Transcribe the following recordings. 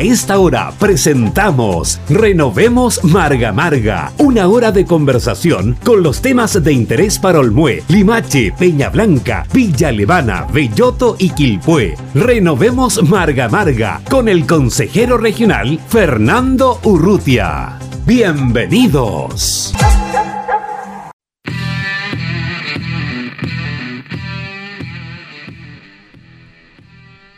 A esta hora presentamos Renovemos Marga Marga, una hora de conversación con los temas de interés para Olmué, Limache, Peña Blanca, Villa Levana, Belloto y Quilpué. Renovemos Marga Marga con el consejero regional Fernando Urrutia. Bienvenidos.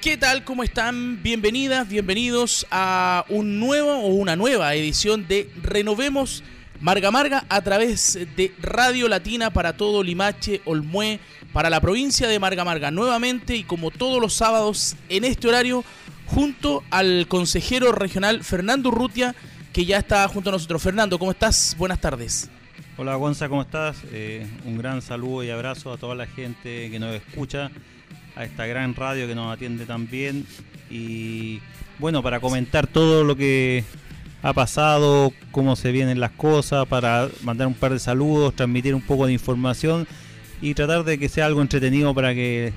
¿Qué tal? ¿Cómo están? Bienvenidas, bienvenidos a un nuevo o una nueva edición de Renovemos Marga Marga a través de Radio Latina para todo Limache, Olmué, para la provincia de Marga Marga nuevamente y como todos los sábados en este horario junto al consejero regional Fernando Urrutia que ya está junto a nosotros. Fernando, ¿cómo estás? Buenas tardes. Hola Gonza, ¿cómo estás? Eh, un gran saludo y abrazo a toda la gente que nos escucha a esta gran radio que nos atiende tan bien. Y bueno, para comentar todo lo que ha pasado, cómo se vienen las cosas, para mandar un par de saludos, transmitir un poco de información y tratar de que sea algo entretenido para que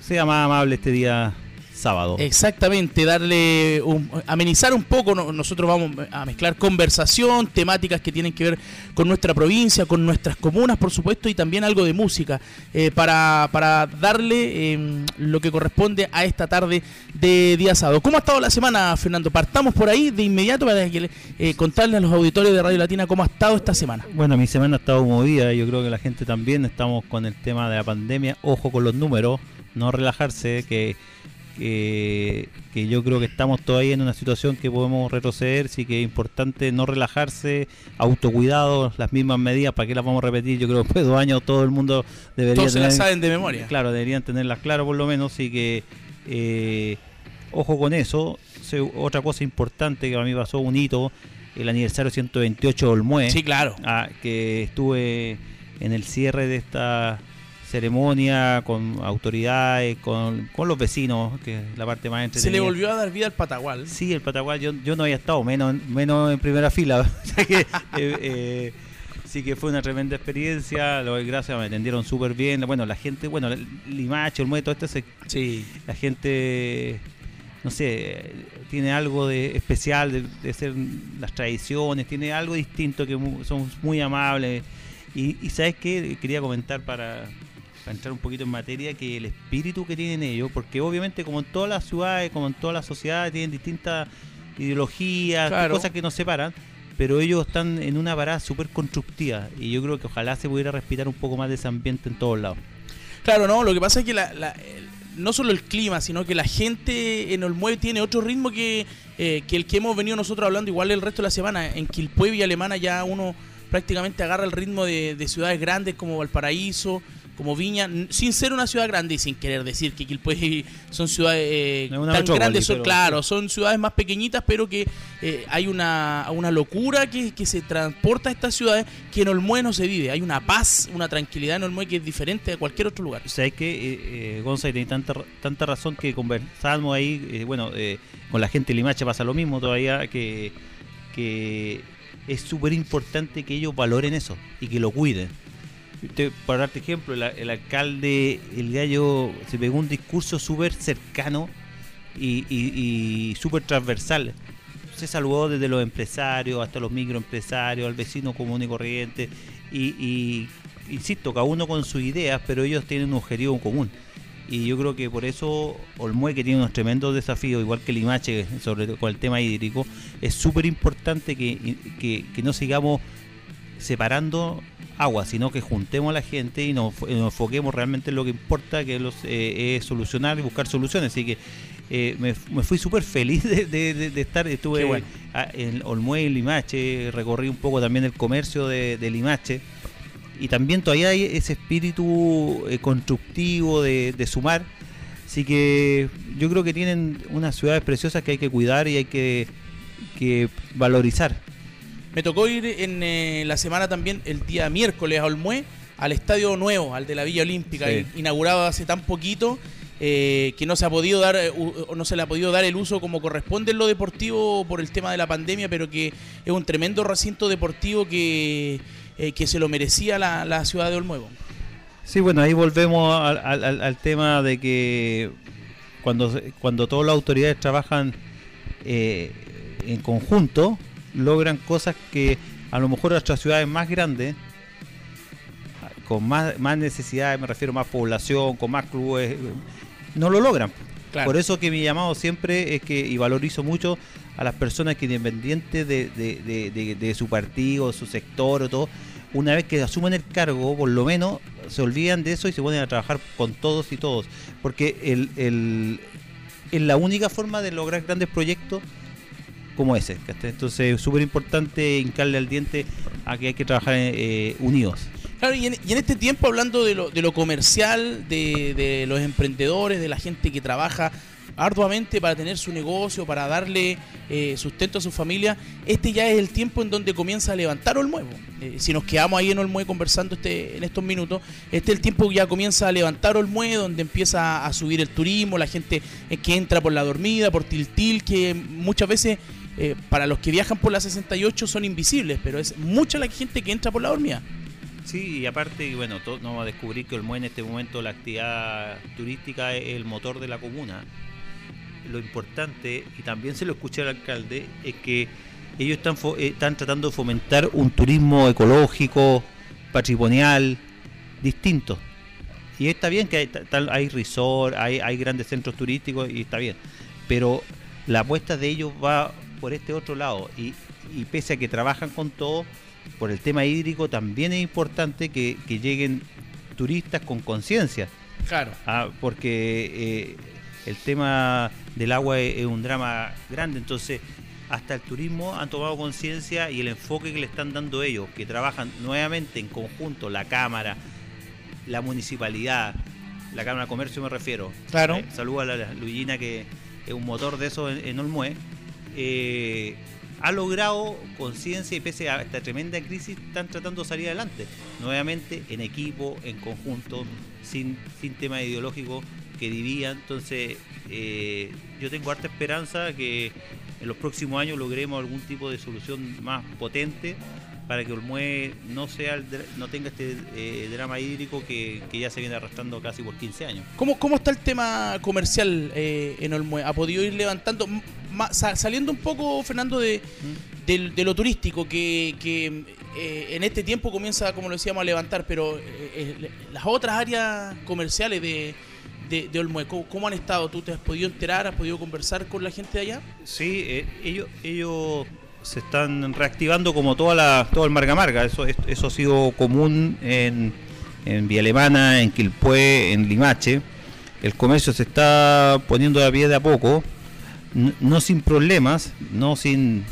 sea más amable este día sábado. Exactamente, darle amenizar un poco. Nosotros vamos a mezclar conversación, temáticas que tienen que ver con nuestra provincia, con nuestras comunas, por supuesto, y también algo de música eh, para, para, darle em, lo que corresponde a esta tarde de día sábado. ¿Cómo ha estado la semana, Fernando? Partamos por ahí de inmediato para que, eh, contarle a los auditores de Radio Latina cómo ha estado esta semana. Bueno, mi semana ha estado movida, yo creo que la gente también estamos con el tema de la pandemia. Ojo con los números, no relajarse, que que, yo creo que estamos todavía en una situación que podemos retroceder, sí que es importante no relajarse, autocuidado, las mismas medidas, ¿para qué las vamos a repetir? Yo creo que después de dos años todo el mundo debería Todos tener... saben de memoria. Claro, deberían tenerlas claras por lo menos, y que eh, ojo con eso. Otra cosa importante que a mí pasó un hito, el aniversario 128 de Olmué. Sí, claro. Ah, que estuve en el cierre de esta ceremonia con autoridades, con, con, los vecinos, que es la parte más entretenida. Se le volvió a dar vida al Patagual. Sí, el Patagual, yo, yo no había estado, menos, menos en primera fila. que, eh, eh, sí que fue una tremenda experiencia, lo gracias, me atendieron súper bien. Bueno, la gente, bueno, Limache, el Muelle, todo esto, sí. la gente, no sé, tiene algo de especial de, de ser las tradiciones, tiene algo distinto que son muy amables. Y, y sabes qué, quería comentar para, para entrar un poquito en materia, que el espíritu que tienen ellos, porque obviamente como en todas las ciudades, como en todas las sociedades, tienen distintas ideologías, cosas que nos separan, pero ellos están en una parada súper constructiva y yo creo que ojalá se pudiera respirar un poco más de ese ambiente en todos lados. Claro, no, lo que pasa es que la, no solo el clima, sino que la gente en Olmueve tiene otro ritmo que, eh, que el que hemos venido nosotros hablando igual el resto de la semana. En Quilpue y Alemana ya uno prácticamente agarra el ritmo de, de ciudades grandes como Valparaíso, como Viña, sin ser una ciudad grande y sin querer decir que Quilpué son ciudades eh, tan grandes, son, claro, son ciudades más pequeñitas, pero que eh, hay una, una locura que, que, se transporta a estas ciudades que en Olmué no se vive. Hay una paz, una tranquilidad en Olmué que es diferente de cualquier otro lugar. O sea, es que, eh, Gonzalo, tiene tanta, tanta razón que conversamos ahí, eh, bueno, con la gente de Limache pasa lo mismo todavía, que, que es súper importante que ellos valoren eso y que lo cuiden para darte ejemplo, el, alcalde, el gallo, se pegó un discurso súper cercano y, súper transversal. Se saludó desde los empresarios hasta los microempresarios, al vecino común y corriente. Y, insisto, cada uno con sus ideas, pero ellos tienen un objetivo común. Y yo creo que por eso Olmue, que tiene unos tremendos desafíos, igual que Limache, sobre con el tema hídrico, es súper importante que, que no sigamos separando agua, sino que juntemos a la gente y nos, enfoquemos realmente en lo que importa, que es solucionar y buscar soluciones. Así que eh, me, fui súper feliz de, estar, estuve en Olmué y Limache, recorrí un poco también el comercio de, Limache y también todavía hay ese espíritu eh, constructivo de, sumar. Así que yo creo que tienen unas ciudades preciosas que hay que cuidar y hay que, que valorizar. Me tocó ir en eh, la semana también, el día miércoles a Olmué, al estadio nuevo, al de la Villa Olímpica, inaugurado hace tan poquito. Eh, que no se ha podido dar eh, no se le ha podido dar el uso como corresponde en lo deportivo por el tema de la pandemia, pero que es un tremendo recinto deportivo que, que se lo merecía la, ciudad de Olmuevo. Sí, bueno, ahí volvemos al, tema de que cuando, cuando todas las autoridades trabajan eh, en conjunto logran cosas que a lo mejor otras ciudades más grandes, con más, más necesidades, me refiero más población, con más clubes, no lo logran. Por eso que mi llamado siempre es que, y valorizo mucho a las personas que independientes de, de, de, su partido, su sector o todo, una vez que asumen el cargo, por lo menos se olvidan de eso y se ponen a trabajar con todos y todos. Porque el, el, es la única forma de lograr grandes proyectos como ese. Entonces es súper importante hincarle al diente a que hay que trabajar eh, unidos. Claro, y en, este tiempo hablando de lo, de lo comercial, de, los emprendedores, de la gente que trabaja arduamente para tener su negocio, para darle eh, sustento a su familia, este ya es el tiempo en donde comienza a levantar Olmuevo. Eh, si nos quedamos ahí en Olmueve conversando este, en estos minutos, este es el tiempo que ya comienza a levantar Olmueve, donde empieza a subir el turismo, la gente eh, que entra por la dormida, por Tiltil, que muchas veces para los que viajan por la 68 son invisibles, pero es mucha la gente que entra por la dormida. Sí, y aparte, bueno, no vamos a descubrir que Olmué en este momento la actividad turística es el motor de la comuna lo importante, y también se lo escuché al alcalde, es que ellos están, eh, están tratando de fomentar un turismo ecológico, patrimonial, distinto. Y está bien que hay, hay resort, hay, hay grandes centros turísticos y está bien. Pero la apuesta de ellos va por este otro lado. Y, y pese a que trabajan con todo, por el tema hídrico también es importante que, lleguen turistas con conciencia. Claro. Ah, porque eh, el tema del agua es, un drama grande, entonces hasta el turismo han tomado conciencia y el enfoque que le están dando ellos, que trabajan nuevamente en conjunto, la Cámara, la Municipalidad, la Cámara de Comercio me refiero. Claro. Eh, saludo a la, Luigina que es un motor de eso en, Olmué. Eh, ha logrado conciencia y pese a esta tremenda crisis están tratando de salir adelante. Nuevamente en equipo, en conjunto, sin, sin tema ideológico, que dividía. Entonces, eh, yo tengo harta esperanza que en los próximos años logremos algún tipo de solución más potente para que Olmué no sea no tenga este eh, drama hídrico que, ya se viene arrastrando casi por 15 años. ¿Cómo, cómo está el tema comercial en Olmué? ¿Ha podido ir levantando, saliendo un poco, Fernando, de, lo turístico, que, que en este tiempo comienza, como lo decíamos, a levantar, pero las otras áreas comerciales de de, de ¿Cómo, han estado? ¿Tú te has podido enterar? ¿Has podido conversar con la gente de allá? Sí, eh, ellos, ellos se están reactivando como toda la, todo el Marga Marga. Eso, eso ha sido común en, en Vía Alemana, en Quilpué, en Limache. El comercio se está poniendo a pie de a poco, no, sin problemas, no sin...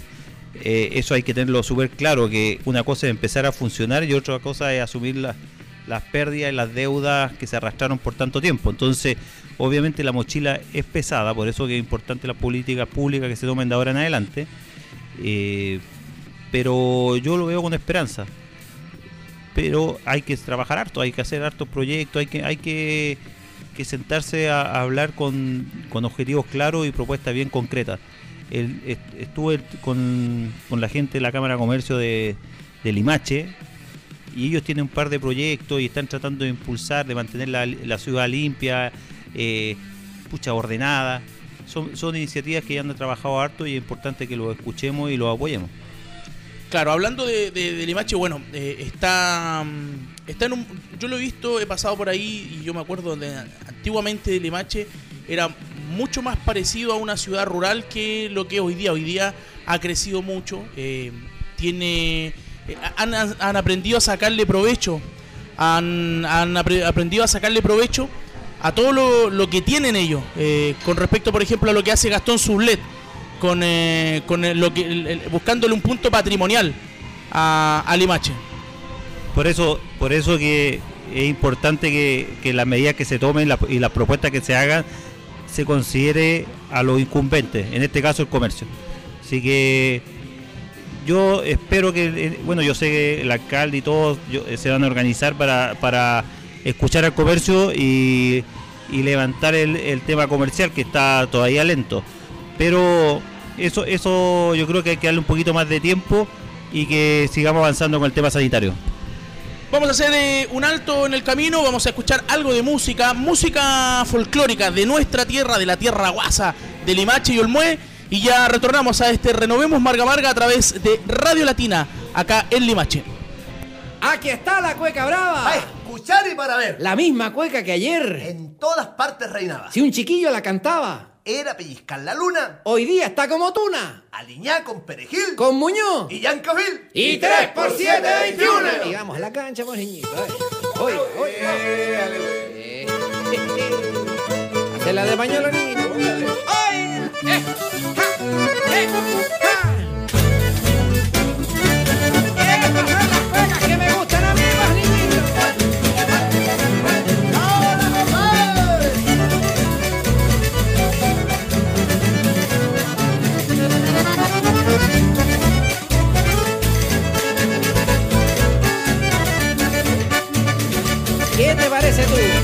Eh, eso hay que tenerlo súper claro, que una cosa es empezar a funcionar y otra cosa es asumir la, las pérdidas y las deudas que se arrastraron por tanto tiempo. Entonces, obviamente la mochila es pesada, por eso que es importante las políticas públicas que se tomen de ahora en adelante. Eh, pero yo lo veo con esperanza. Pero hay que trabajar harto, hay que hacer hartos proyectos, hay que, hay que, sentarse a, hablar con, objetivos claros y propuestas bien concretas. estuve con, la gente de la Cámara de Comercio de, Limache, y ellos tienen un par de proyectos y están tratando de impulsar, de mantener la, ciudad limpia, eh, pucha, ordenada. Son, son iniciativas que ya han trabajado harto y es importante que lo escuchemos y lo apoyemos. Claro, hablando de, de, Limache, bueno, eh, está, mm, está en un, yo lo he visto, he pasado por ahí y yo me acuerdo donde antiguamente Limache era mucho más parecido a una ciudad rural que lo que es hoy día. Hoy día ha crecido mucho, eh, tiene eh, han, aprendido a sacarle provecho, han, aprendido a sacarle provecho a todo lo, que tienen ellos, eh, con respecto, por ejemplo, a lo que hace Gastón Sublet, con, con lo que, buscándole un punto patrimonial a, Limache. Por eso, por eso que es importante que, que las medidas que se tomen y las propuestas que se hagan se considere a los incumbentes, en este caso el comercio. Así que yo espero que, eh, bueno, yo sé que el alcalde y todos eh, se van a organizar para, para escuchar al comercio y, levantar el, tema comercial que está todavía lento. Pero eso, eso yo creo que hay que darle un poquito más de tiempo y que sigamos avanzando con el tema sanitario. Vamos a hacer eh, un alto en el camino, vamos a escuchar algo de música, música folclórica de nuestra tierra, de la tierra guasa, de Limache y Olmué Y ya retornamos a este Renovemos Marga Marga a través de Radio Latina, acá en Limache. Aquí está la cueca brava. Para escuchar y para ver. La misma cueca que ayer. En todas partes reinaba. Si un chiquillo la cantaba. Era pellizcar la luna. Hoy día está como tuna. Aliñá con perejil. Con Muñoz. Y Yancovil. Y 3 por 7, 21. Y vamos a la cancha, mojeñito. Oiga, oiga. Hace la de pañolonito. ¡Ay! ¡Eh! ¡Ja! ¡Eh! satu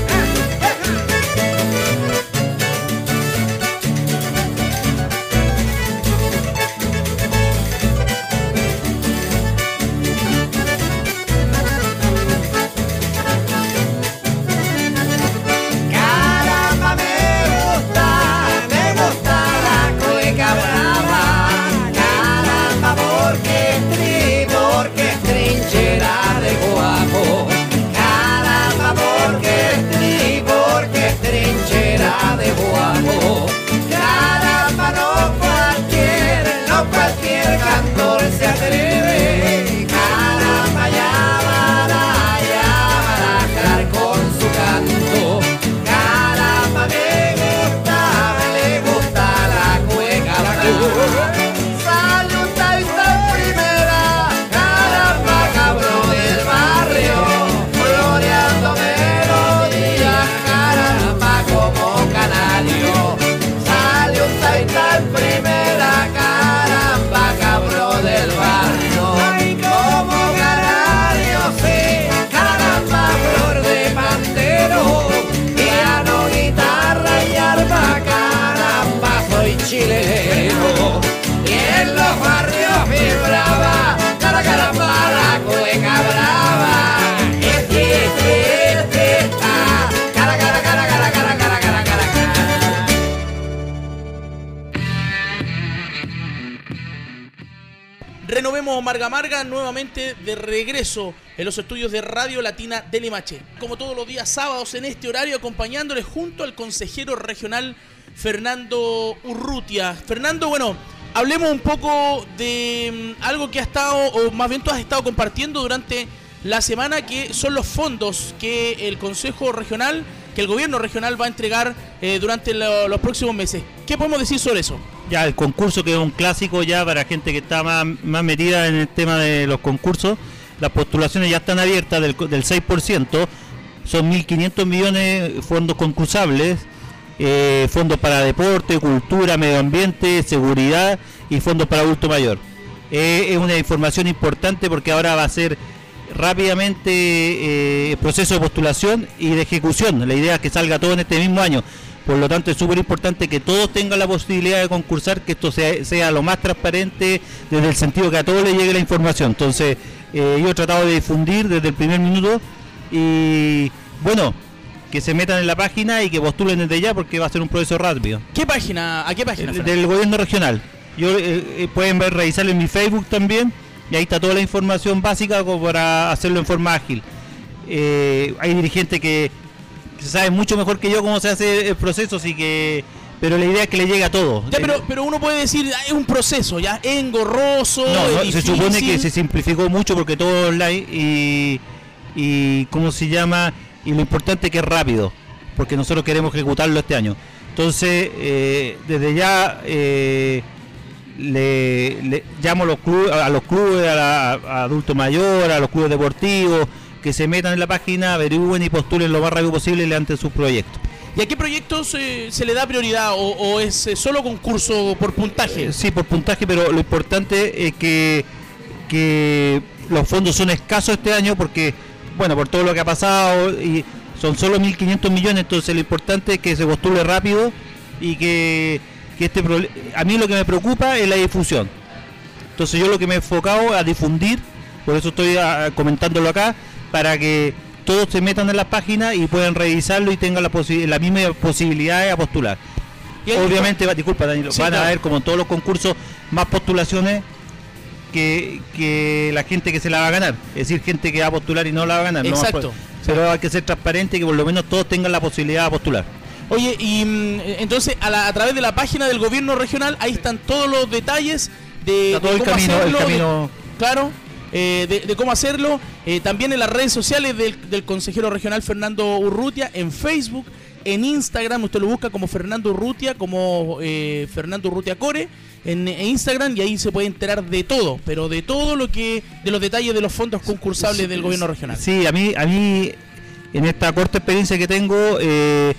Renovemos Marga Marga nuevamente de regreso en los estudios de Radio Latina de Limache. Como todos los días sábados en este horario, acompañándoles junto al consejero regional Fernando Urrutia. Fernando, bueno, hablemos un poco de mm, algo que ha estado, o más bien tú has estado compartiendo durante la semana, que son los fondos que el Consejo Regional, que el gobierno regional va a entregar eh, durante lo- los próximos meses. ¿Qué podemos decir sobre eso? Ya el concurso que es un clásico ya para gente que está más, más metida en el tema de los concursos. Las postulaciones ya están abiertas del, del 6%. Son 1.500 millones fondos concursables. eh, fondos para deporte, cultura, medio ambiente, seguridad y fondos para adulto mayor. Eh, es una información importante porque ahora va a ser rápidamente eh, proceso de postulación y de ejecución. La idea es que salga todo en este mismo año. Por lo tanto, es súper importante que todos tengan la posibilidad de concursar, que esto sea, sea lo más transparente desde el sentido que a todos les llegue la información. Entonces, eh, yo he tratado de difundir desde el primer minuto y, bueno, que se metan en la página y que postulen desde ya porque va a ser un proceso rápido. ¿Qué página? ¿A qué página? Fernando? del gobierno regional. Yo eh, eh, pueden ver revisarlo en mi Facebook también y ahí está toda la información básica como para hacerlo en forma ágil. Eh, hay dirigentes que, que saben mucho mejor que yo cómo se hace el proceso, así que pero la idea es que le llegue a todos. Ya, pero, pero uno puede decir, ah, es un proceso, ya, es engorroso, no, no, es se supone que se simplificó mucho porque todo online y, y cómo se llama y lo importante es que es rápido porque nosotros queremos ejecutarlo este año. Entonces eh, desde ya eh, le, le llamo a los clubes a los clubes a, la, a adultos mayores a los clubes deportivos que se metan en la página averigüen y postulen lo más rápido posible levanten sus proyectos ¿Y a qué proyectos eh, se le da prioridad o, o es eh, solo concurso por puntaje? Eh, Sí, por puntaje, pero lo importante es que, que los fondos son escasos este año porque, bueno, por todo lo que ha pasado y son solo 1.500 millones, entonces lo importante es que se postule rápido y que, que este a mí lo que me preocupa es la difusión. Entonces yo lo que me he enfocado a difundir, por eso estoy ah, comentándolo acá, para que todos se metan en las páginas y puedan revisarlo y tengan la, posi- la misma posibilidad de postular. Y obviamente, va- disculpa Danilo, Sí, van claro. a haber como en todos los concursos más postulaciones que, que la gente que se la va a ganar. Es decir, gente que va a postular y no la va a ganar. no Exacto. poder. Pero hay que ser transparente y que por lo menos todos tengan la posibilidad de postular. Oye, y mm, entonces a, la- a través de la página del gobierno regional, ahí están todos los detalles de, Está todo de el camino, el de- camino- claro, eh, de, de cómo hacerlo. eh, también en las redes sociales del, del consejero regional Fernando Urrutia, en Facebook, en Instagram, usted lo busca como Fernando Urrutia, como eh, Fernando Urrutia Core, en, en Instagram, y ahí se puede enterar de todo, pero de todo lo que, de los detalles de los fondos concursables del gobierno regional. Sí, a mí, a mí en esta corta experiencia que tengo, eh,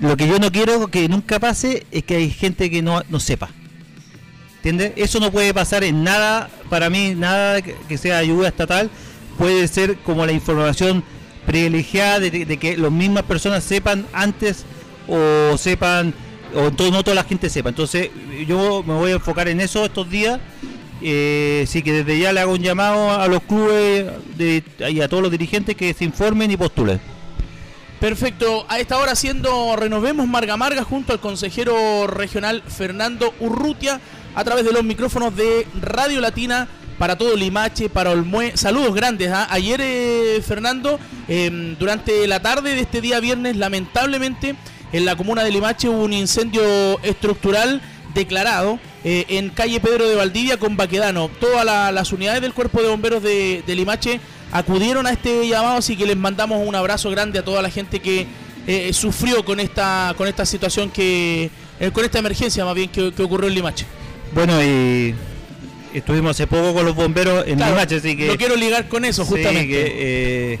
lo que yo no quiero que nunca pase es que hay gente que no, no sepa. ¿Entiendes? Eso no puede pasar en nada, para mí, nada que sea ayuda estatal, puede ser como la información privilegiada de, que las mismas personas sepan antes o sepan, o no toda la gente sepa. Entonces yo me voy a enfocar en eso estos días. Eh, sí que desde ya le hago un llamado a los clubes y a todos los dirigentes que se informen y postulen. Perfecto, a esta hora haciendo Renovemos Marga Marga junto al consejero regional Fernando Urrutia a través de los micrófonos de Radio Latina para todo Limache, para Olmué. Saludos grandes. ¿ah? Ayer, eh, Fernando, em, durante la tarde de este día viernes, lamentablemente, en la comuna de Limache hubo un incendio estructural declarado eh, en calle Pedro de Valdivia con Baquedano. Todas la- las unidades del cuerpo de bomberos de, Limache acudieron a este llamado, así que les mandamos un abrazo grande a toda la gente que eh, sufrió con esta con esta situación que con esta emergencia más bien que ocurrió en Limache. Bueno, y estuvimos hace poco con los bomberos en Claro, Limache, así que... no quiero ligar con eso, Sí, justamente. que, eh,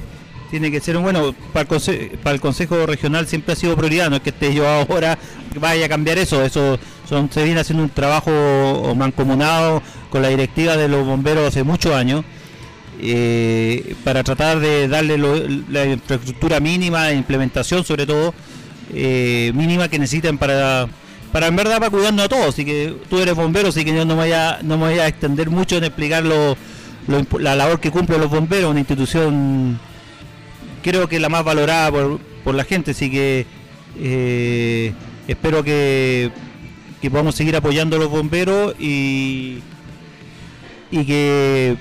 tiene que ser un bueno para el, conse- para el Consejo Regional siempre ha sido prioridad, no es que esté yo ahora vaya a cambiar eso, eso son, se viene haciendo un trabajo mancomunado con la directiva de los bomberos hace muchos años eh, para tratar de darle lo- la infraestructura mínima de implementación sobre todo eh, mínima que necesitan para para en verdad para cuidarnos a todos así que tú eres bombero así que yo no me voy a no me voy a extender mucho en explicar lo- lo la labor que cumplen los bomberos una institución creo que la más valorada por, por la gente así que eh, espero que que podamos seguir apoyando a los bomberos y y que,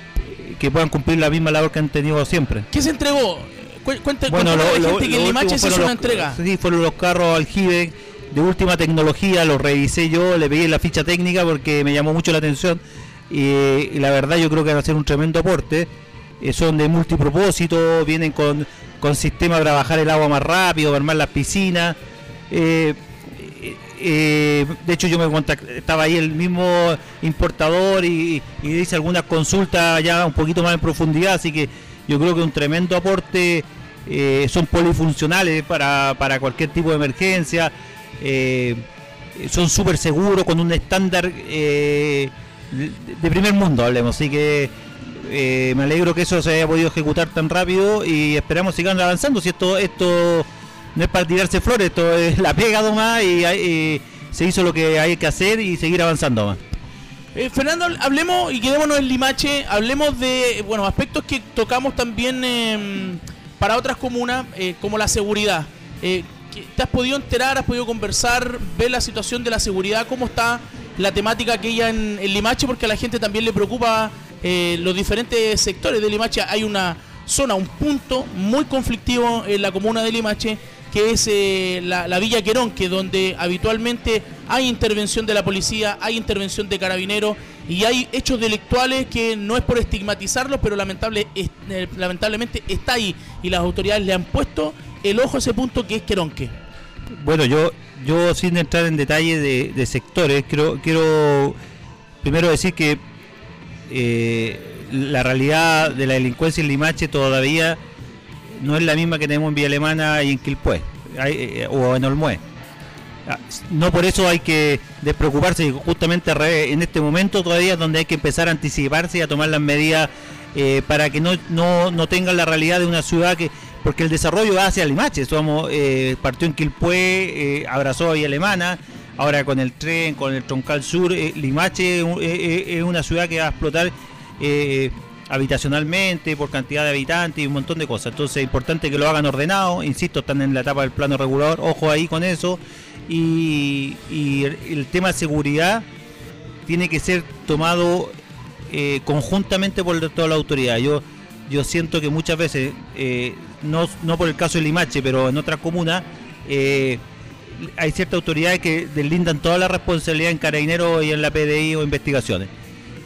que puedan cumplir la misma labor que han tenido siempre. ¿Qué se entregó? Cu- Cuenta, Bueno, lo, la lo- gente que en Limache se hizo una entrega. Sí, fueron los carros aljibe de última tecnología, los revisé yo, le pedí la ficha técnica porque me llamó mucho la atención y, la verdad yo creo que van a ser un tremendo aporte. Eh, son de multipropósito, vienen con, con sistema para bajar el agua más rápido, para armar las piscinas. Eh, eh, de hecho yo me contacté, estaba ahí el mismo importador y, hice algunas consultas ya un poquito más en profundidad, así que yo creo que un tremendo aporte, son polifuncionales para, para cualquier tipo de emergencia, eh, son súper seguros con un estándar eh, de, primer mundo, hablemos, así que eh, me alegro que eso se haya podido ejecutar tan rápido y esperamos sigan avanzando, si esto, esto no es para tirarse flores, esto es la pega nomás y, se hizo lo que hay que hacer y seguir avanzando más. Fernando, hablemos y quedémonos en Limache, hablemos de bueno aspectos que tocamos también eh, para otras comunas, como la seguridad. Eh, ¿qué- ¿Te has podido enterar, has podido conversar, ver la situación de la seguridad, cómo está la temática aquella en, en Limache? Porque a la gente también le preocupa eh, los diferentes sectores de Limache. Hay una zona, un punto muy conflictivo en la comuna de Limache, que es eh, la, la Villa Querón, que donde habitualmente hay intervención de la policía, hay intervención de carabineros y hay hechos delictuales que no es por estigmatizarlos, pero lamentable, eh, lamentablemente está ahí y las autoridades le han puesto el ojo a ese punto que es Queronque. Bueno, yo, yo sin entrar en detalle de, sectores, quiero, quiero primero decir que eh, la realidad de la delincuencia en Limache todavía no es la misma que tenemos en Villa Alemana y en Quilpué eh, o en Olmué. Ah, No por eso hay que despreocuparse, justamente en este momento todavía es donde hay que empezar a anticiparse y a tomar las medidas eh, para que no, no, no tengan la realidad de una ciudad que, porque el desarrollo va hacia Limache, somos, eh, partió en Quilpué, eh, abrazó a Villa Alemana, ahora con el tren, con el troncal sur, eh, Limache es una ciudad que va a explotar habitacionalmente, por cantidad de habitantes y un montón de cosas. Entonces es importante que lo hagan ordenado, insisto, están en la etapa del plano regulador, ojo ahí con eso. y, el, tema de seguridad tiene que ser tomado conjuntamente por toda la autoridad. Yo, yo siento que muchas veces, no, no por el caso de Limache, pero en otras comunas, eh, hay ciertas autoridades que deslindan toda la responsabilidad en carabineros y en la PDI o investigaciones.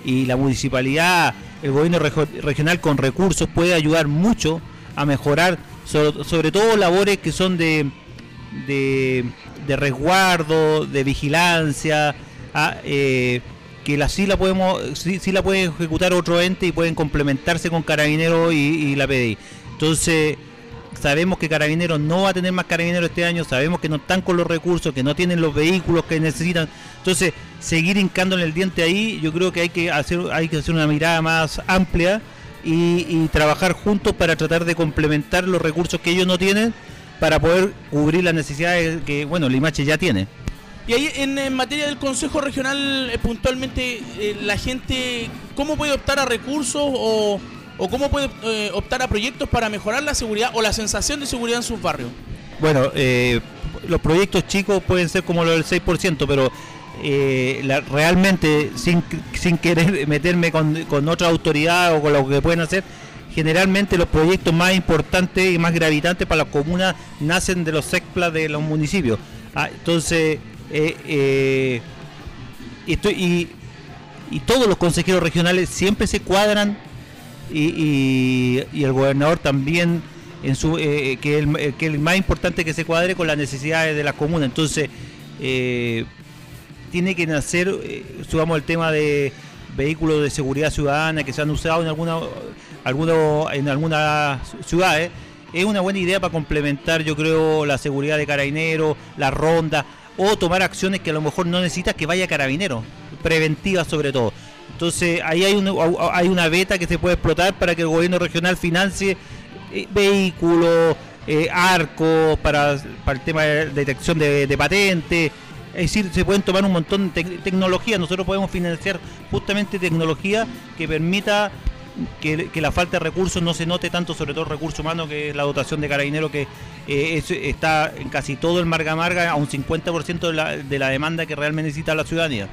Y la municipalidad, el gobierno regional con recursos puede ayudar mucho a mejorar, sobre, todo labores que son de, de, resguardo, de vigilancia, eh, que la sí la podemos, sí, sí la pueden ejecutar otro ente y pueden complementarse con Carabineros y, y la PDI. Entonces, sabemos que Carabineros no va a tener más Carabineros este año, sabemos que no están con los recursos, que no tienen los vehículos que necesitan. Entonces, seguir hincándole el diente ahí, yo creo que hay que hacer, hay que hacer una mirada más amplia y, trabajar juntos para tratar de complementar los recursos que ellos no tienen para poder cubrir las necesidades que, bueno, Limache ya tiene. Y ahí en, en materia del Consejo Regional, eh, puntualmente, eh, la gente, ¿cómo puede optar a recursos o, o cómo puede eh, optar a proyectos para mejorar la seguridad o la sensación de seguridad en sus barrios? Bueno, eh, los proyectos chicos pueden ser como los del 6%, pero eh, realmente, sin, sin querer meterme con, con otra autoridad o con lo que pueden hacer, generalmente los proyectos más importantes y más gravitantes para las comunas nacen de los SECPLA de los municipios. Ah, entonces, estoy, y todos los consejeros regionales siempre se cuadran y, y- y el gobernador también en su eh, que, el, eh, el más importante que se cuadre con las necesidades de la comuna. Entonces eh, tiene que nacer eh, subamos el tema de vehículos de seguridad ciudadana que se han usado en alguna algunos en algunas ciudades es una buena idea para complementar yo creo la seguridad de carabineros la ronda o tomar acciones que a lo mejor no necesitas que vaya carabinero preventivas sobre todo entonces ahí hay, un- hay una beta que se puede explotar para que el gobierno regional financie eh, vehículos, eh, arcos para, para el tema de detección de, de patentes. Es decir, se pueden tomar un montón de tec- tecnología. Nosotros podemos financiar justamente tecnología que permita que, la falta de recursos no se note tanto, sobre todo el recurso humano, que es la dotación de carabineros, que eh, es- está en casi todo el Marga Marga, a un 50% de la, de la demanda que realmente necesita la ciudadanía.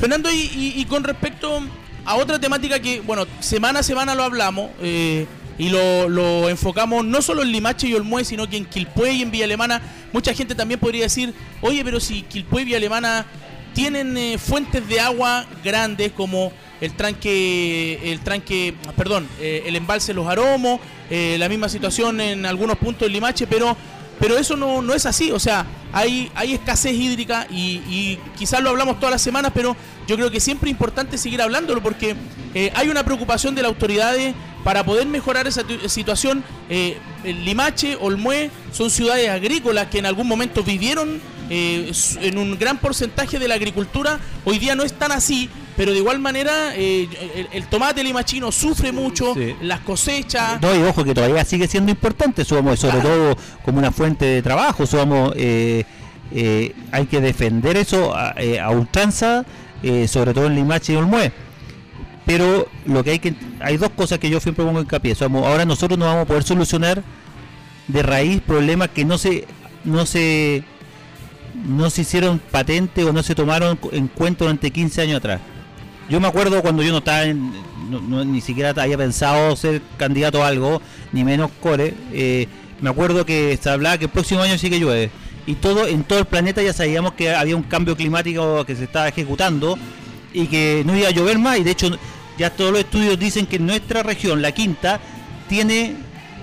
Fernando, y, y- con respecto a otra temática que, bueno, semana a semana lo hablamos eh, y lo, enfocamos no solo en Limache y Olmué, sino que en Quilpué y en Villa Alemana. Mucha gente también podría decir, oye, pero si Quilpué y Villa Alemana tienen eh, fuentes de agua grandes como el tranque, el tranque, perdón, eh, el embalse Los Aromos, la misma situación en algunos puntos en Limache, pero pero eso no, no es así, o sea, hay, hay escasez hídrica y, y quizás lo hablamos todas las semanas, pero yo creo que siempre es importante seguir hablándolo porque eh, hay una preocupación de las autoridades para poder mejorar esa tu- situación. Eh, Limache, Olmué son ciudades agrícolas que en algún momento vivieron eh, en un gran porcentaje de la agricultura, hoy día no es tan así. Pero de igual manera, eh, el, el tomate limachino sufre mucho, Sí. las cosechas. No, y ojo que todavía sigue siendo importante, somos sobre todo como una fuente de trabajo, somos eh, eh, hay que defender eso a, eh, a ultranza, eh, sobre todo en Limache y Olmué. Pero lo que hay que hay dos cosas que yo siempre pongo hincapié, somos ahora nosotros no vamos a poder solucionar de raíz problemas que no se no se no se hicieron patente o no se tomaron en cuenta durante 15 años atrás. Yo me acuerdo cuando yo no estaba en, no- ni siquiera había pensado ser candidato a algo, ni menos core. eh, me acuerdo que se hablaba que el próximo año sí que llueve. Y todo en todo el planeta ya sabíamos que había un cambio climático que se estaba ejecutando y que no iba a llover más. Y de hecho, ya todos los estudios dicen que nuestra región, la quinta, tiene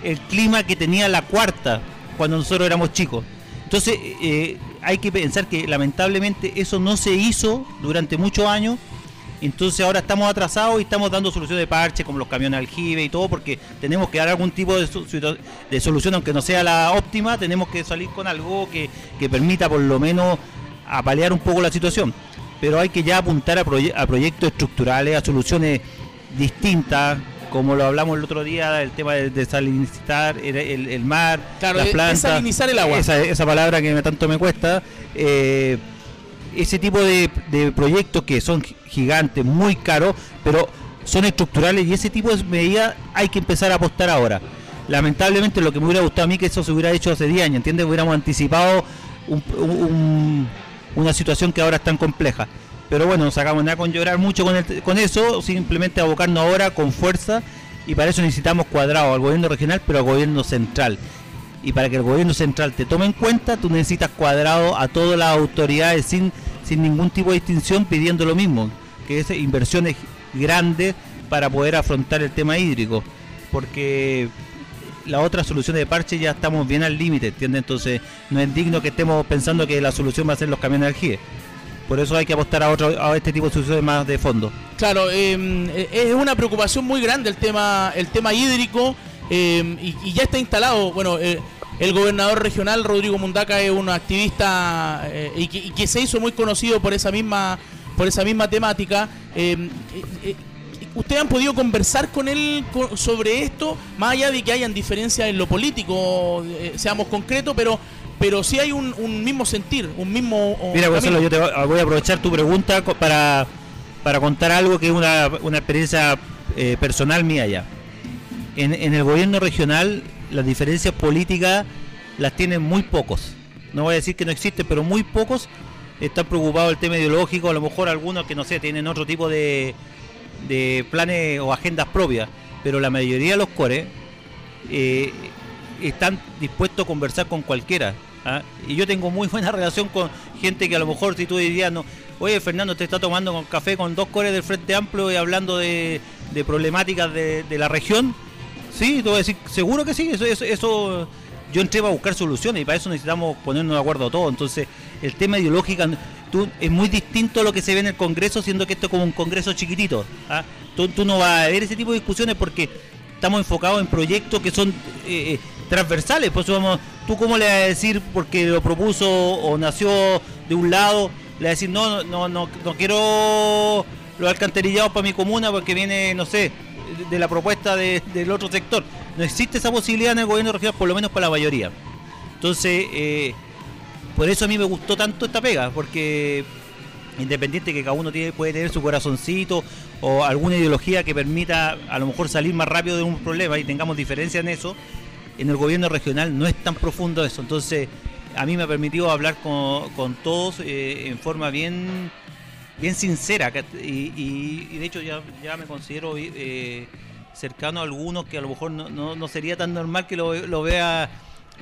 el clima que tenía la cuarta cuando nosotros éramos chicos. Entonces, eh, hay que pensar que lamentablemente eso no se hizo durante muchos años. Entonces ahora estamos atrasados y estamos dando soluciones de parche como los camiones aljibe y todo porque tenemos que dar algún tipo de, de solución aunque no sea la óptima, tenemos que salir con algo que, que permita por lo menos apalear un poco la situación. Pero hay que ya apuntar a, proye- a proyectos estructurales, a soluciones distintas, como lo hablamos el otro día, el tema de desalinizar el, el- el mar, Claro, las de- plantas. desalinizar el agua. Esa, esa palabra que me- tanto me cuesta. eh, ese tipo de, de proyectos que son gigantes, muy caros, pero son estructurales y ese tipo de medidas hay que empezar a apostar ahora. Lamentablemente lo que me hubiera gustado a mí que eso se hubiera hecho hace 10 años, ¿entiendes? Hubiéramos anticipado un- un- una situación que ahora es tan compleja. Pero bueno, no sacamos nada con llorar mucho con, el- con eso, simplemente abocarnos ahora con fuerza y para eso necesitamos cuadrado al gobierno regional, pero al gobierno central. Y para que el gobierno central te tome en cuenta, tú necesitas cuadrado a todas las autoridades sin, sin ningún tipo de distinción pidiendo lo mismo, que es inversiones grandes para poder afrontar el tema hídrico. Porque la otra solución de parche ya estamos bien al límite, ¿entiendes? Entonces no es digno que estemos pensando que la solución va a ser los camiones de aljibe. Por eso hay que apostar a, otro, a este tipo de soluciones más de fondo. Claro, eh, es una preocupación muy grande el tema, el tema hídrico y, y ya está instalado. Bueno, eh, el gobernador regional Rodrigo Mundaca es un activista eh, y, que, y que se hizo muy conocido por esa misma, por esa misma temática. Eh, eh, ¿Ustedes han podido conversar con él sobre esto, más allá de que hayan diferencias en lo político, seamos concretos, pero pero sí hay un, un mismo sentir, un mismo... Mira, Gonzalo, yo te voy- a aprovechar tu pregunta para, para contar algo que es una, una experiencia personal mía ya. En, en el gobierno regional las diferencias políticas las tienen muy pocos. No voy a decir que no existen, pero muy pocos están preocupados del tema ideológico, a lo mejor algunos que no sé, tienen otro tipo de, de planes o agendas propias, pero la mayoría de los cores eh, están dispuestos a conversar con cualquiera. ¿ah? Y yo tengo muy buena relación con gente que a lo mejor si tú dirías, no, oye Fernando, te está tomando con café con dos cores del Frente Amplio y hablando de, de problemáticas de, de la región. Sí, te voy a decir, seguro que sí, eso, eso, eso yo entré a buscar soluciones y para eso necesitamos ponernos de acuerdo todos. Entonces, el tema ideológico tú, es muy distinto a lo que se ve en el Congreso, siendo que esto es como un Congreso chiquitito. ¿ah? Tú, tú no vas a ver ese tipo de discusiones porque estamos enfocados en proyectos que son eh, eh, transversales. Por eso vamos, tú cómo le vas a decir porque lo propuso o nació de un lado, le vas a decir no, no, no, no quiero los alcantarillados para mi comuna porque viene, no sé, de, la propuesta de- del otro sector. No existe esa posibilidad en el gobierno regional, por lo menos para la mayoría. Entonces, eh, por eso a mí me gustó tanto esta pega, porque independiente que cada uno tiene, puede tener su corazoncito o alguna ideología que permita a lo mejor salir más rápido de un problema y tengamos diferencia en eso, en el gobierno regional no es tan profundo eso. Entonces, a mí me ha permitido hablar con, con todos eh, en forma bien bien sincera y, y- y de hecho ya, ya me considero eh, cercano a algunos que a lo mejor no, no, no sería tan normal que lo, lo vea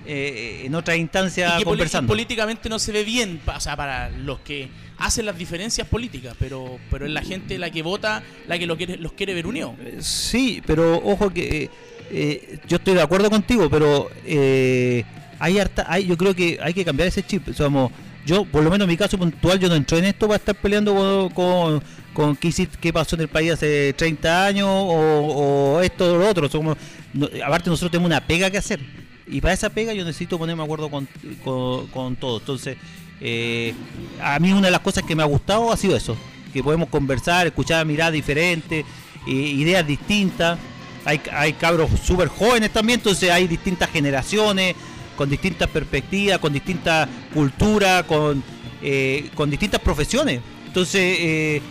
eh, en otra instancia y que conversando. políticamente no se ve bien, o sea, para los que hacen las diferencias políticas, pero pero es la gente la que vota, la que lo quiere, los quiere ver unidos. Sí, pero ojo que eh, eh, yo estoy de acuerdo contigo, pero eh, hay harta, hay, yo creo que hay que cambiar ese chip. Somos, yo, por lo menos en mi caso puntual, yo no entré en esto para estar peleando con, con, con qué, qué pasó en el país hace 30 años o, o esto o lo otro. Aparte nosotros tenemos una pega que hacer. Y para esa pega yo necesito ponerme acuerdo con, con, con todo. Entonces, eh, a mí una de las cosas que me ha gustado ha sido eso. Que podemos conversar, escuchar miradas diferentes, eh, ideas distintas. Hay, hay cabros súper jóvenes también, entonces hay distintas generaciones, con distintas perspectivas, con distintas culturas, con, eh, con distintas profesiones. Entonces, eh,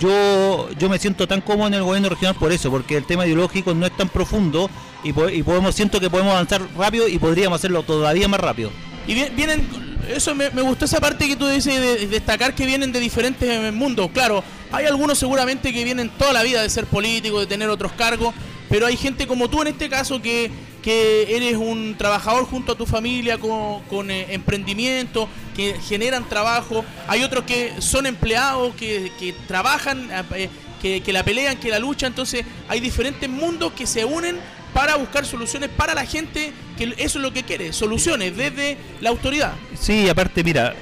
yo, yo me siento tan cómodo en el gobierno regional por eso, porque el tema ideológico no es tan profundo y, po- y podemos siento que podemos avanzar rápido y podríamos hacerlo todavía más rápido. Y vi- vienen, eso me, me gustó esa parte que tú dices de destacar que vienen de diferentes eh, mundos. Claro, hay algunos seguramente que vienen toda la vida de ser políticos, de tener otros cargos, pero hay gente como tú en este caso que, que eres un trabajador junto a tu familia con, con, eh, emprendimiento, que generan trabajo. Hay otros que son empleados, que, que trabajan, eh, que, que la pelean, que la luchan. Entonces hay diferentes mundos que se unen para buscar soluciones para la gente, que eso es lo que quiere, soluciones desde la autoridad. Sí, aparte, mira,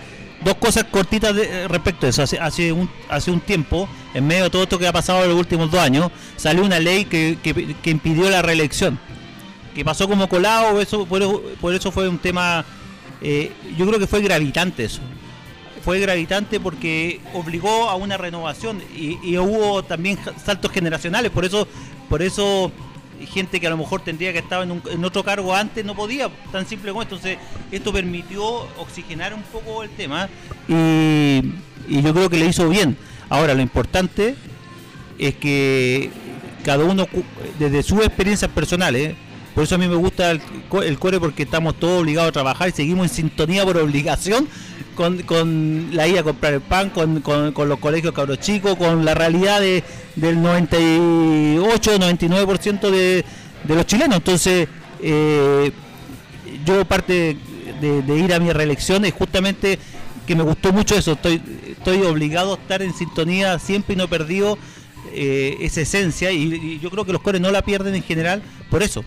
dos cosas cortitas de- eh, respecto a eso. Hace, hace, un, hace un tiempo, en medio de todo esto que ha pasado en los últimos dos años, salió una ley que- que impidió la reelección. Que pasó como colado, eso, por, por eso fue un tema, eh, yo creo que fue gravitante eso. Fue gravitante porque obligó a una renovación y, hubo también saltos generacionales, por eso, por eso gente que a lo mejor tendría que estar en, otro cargo antes no podía, tan simple como esto. Entonces, esto permitió oxigenar un poco el tema y, y yo creo que le hizo bien. Ahora, lo importante es que cada uno, desde sus experiencias personales, Por eso a mí me gusta el, co- el core porque estamos todos obligados a trabajar y seguimos en sintonía por obligación con, con la ida a comprar el pan, con, con- los colegios cabros chicos, con la realidad de, del 98, 99% de, de los chilenos. Entonces, eh, yo parte de, de ir a mi reelección es justamente que me gustó mucho eso. Estoy, estoy obligado a estar en sintonía siempre y no perdido eh, esa esencia y, y yo creo que los cores no la pierden en general por eso.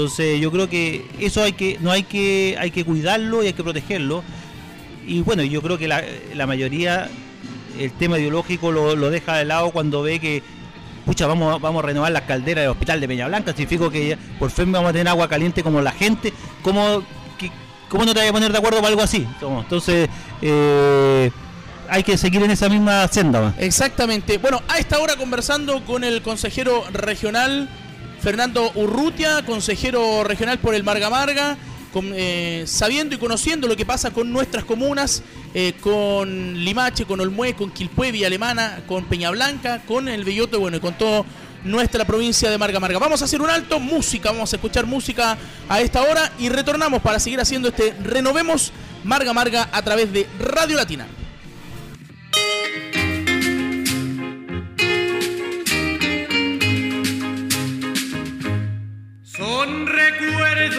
Entonces yo creo que eso hay que no hay que hay que cuidarlo y hay que protegerlo. Y bueno, yo creo que la, la mayoría el tema ideológico lo, lo deja de lado cuando ve que pucha, vamos, vamos a renovar las calderas del hospital de Peña Blanca, significa que por fin vamos a tener agua caliente como la gente, ¿cómo, que- cómo no te vas a poner de acuerdo para algo así? Entonces, eh, hay que seguir en esa misma senda. Exactamente. Bueno, a esta hora conversando con el consejero regional Fernando Urrutia, consejero regional por el Marga Marga, eh, sabiendo y conociendo lo que pasa con nuestras comunas, eh, con Limache, con Olmué, con Quilpué, Villa Alemana, con Peña Blanca, con el Belloto, bueno, y con todo nuestra provincia de Marga Marga. Vamos a hacer un alto, música, vamos a escuchar música a esta hora y retornamos para seguir haciendo este Renovemos Marga Marga a través de Radio Latina. Son recuerdos,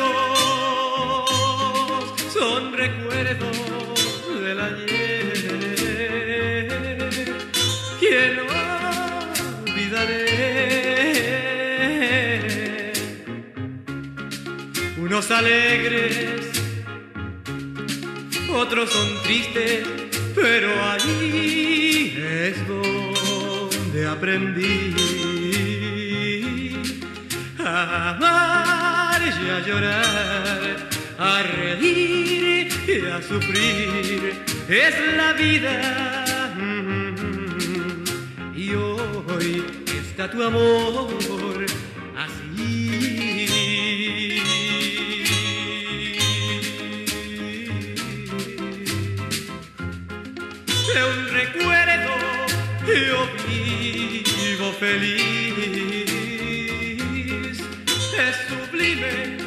son recuerdos del ayer que no olvidaré. Unos alegres, otros son tristes, pero ahí es donde aprendí amar y a llorar, a reír y a sufrir. Es la vida. mm, Y hoy está tu amor así. De un recuerdo yo vivo feliz. Sublime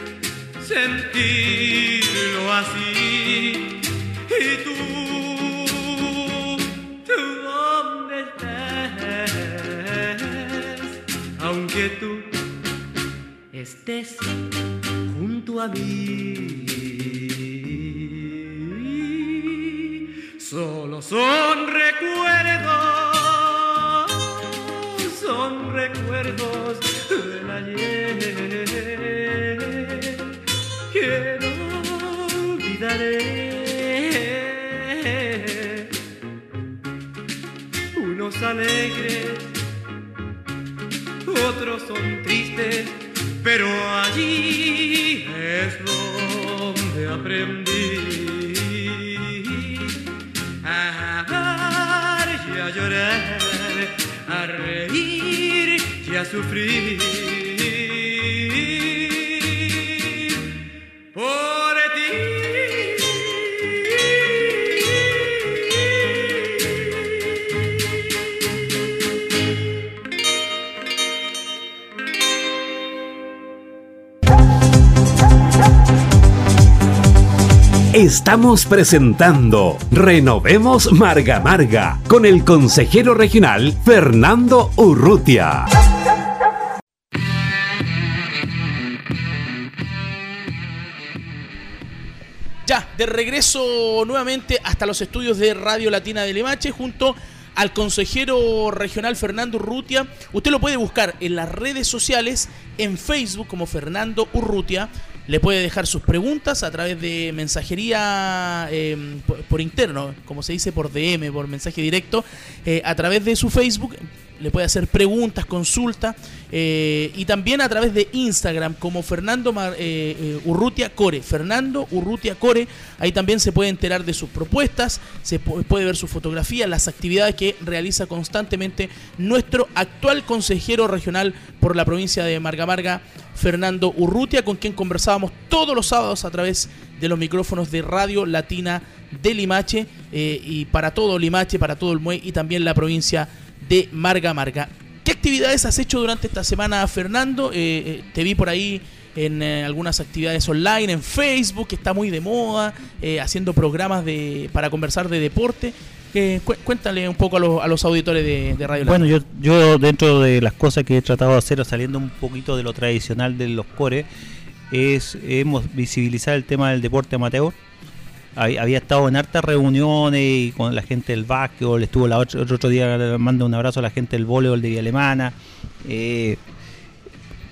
sentirlo así. Y tú, tú dónde estás, aunque tú estés junto a mí. Solo son recuerdos, son recuerdos del ayer que no olvidaré. Unos alegres, otros son tristes, pero allí es donde aprendí a amar y a llorar, a reír sufrir. Por ti. Estamos presentando Renovemos Marga Marga con el consejero regional Fernando Urrutia. De regreso nuevamente hasta los estudios de Radio Latina de Limache junto al consejero regional Fernando Urrutia. Usted lo puede buscar en las redes sociales, en Facebook como Fernando Urrutia. Le puede dejar sus preguntas a través de mensajería por, por interno, como se dice por DM, por mensaje directo, eh, a través de su Facebook. Le puede hacer preguntas, consultas eh, y también a través de Instagram como Fernando eh, eh, Urrutia Core. Fernando Urrutia Core. Ahí también se puede enterar de sus propuestas, se pu- puede ver sus fotografías, las actividades que realiza constantemente nuestro actual consejero regional por la provincia de Marga Marga, Fernando Urrutia, con quien conversábamos todos los sábados a través de los micrófonos de Radio Latina de Limache y para todo Limache, para todo el Mue y también la provincia de Marga Marga. ¿Qué actividades has hecho durante esta semana, Fernando? Eh, eh, te vi por ahí en eh, algunas actividades online, en Facebook, que está muy de moda, eh, haciendo programas de para conversar de deporte. Eh, cu- cuéntale un poco a los, a los auditores de, de Radio Bueno, yo, yo dentro de las cosas que he tratado de hacer, saliendo un poquito de lo tradicional de los cores, es hemos visibilizar el tema del deporte amateur. Hab- Había estado en hartas reuniones y con la gente del básquetbol, estuvo la otro, otro día, le mando un abrazo a la gente del voleibol de Villa Alemana, eh,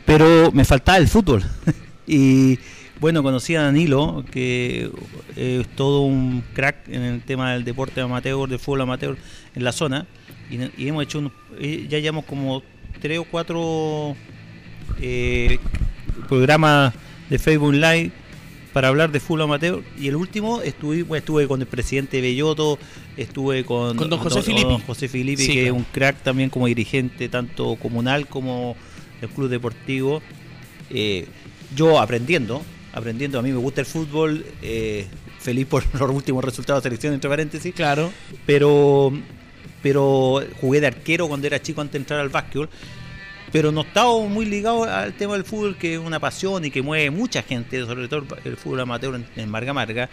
pero me faltaba el fútbol. y bueno, conocí a Danilo, que eh, es todo un crack en el tema del deporte amateur, del fútbol amateur en la zona. Y, y hemos hecho, un- eh, ya llevamos como tres o cuatro programas de Facebook Live para hablar de fútbol amateur. Y el último estuve, bueno, estuve con el presidente Belloto, estuve con, Con don José don José Filippi, Sí, que claro. es un crack también como dirigente, tanto comunal como del club deportivo. Eh, yo aprendiendo, aprendiendo, a mí me gusta el fútbol, eh, feliz por los últimos resultados de selección, entre paréntesis, Claro. pero pero jugué de arquero cuando era chico antes de entrar al básquetbol pero no estaba muy ligado al tema del fútbol que es una pasión y que mueve mucha gente sobre todo el fútbol amateur en, en Marga Marga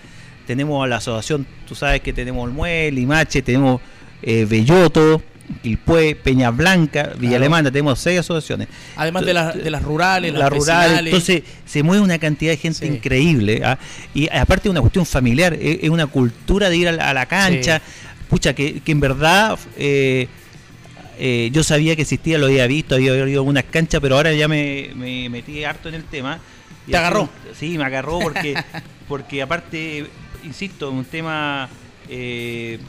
tenemos a la asociación tú sabes que tenemos el Mue, Limache tenemos eh, Belloto Quilpué, Peña Blanca, Villa Claro. Alemana, tenemos seis asociaciones. Además de, las de las rurales, las La rural, vecinales. entonces se mueve una cantidad de gente Sí. increíble. ¿ah? Y aparte es una cuestión familiar, es, es una cultura de ir a la, a la cancha. Pucha, que, que en verdad eh, eh, yo sabía que existía, lo había visto, había a algunas canchas, pero ahora ya me, me metí harto en el tema. Y ¿Te agarró? Sí, me agarró porque, porque aparte, insisto, un tema eh,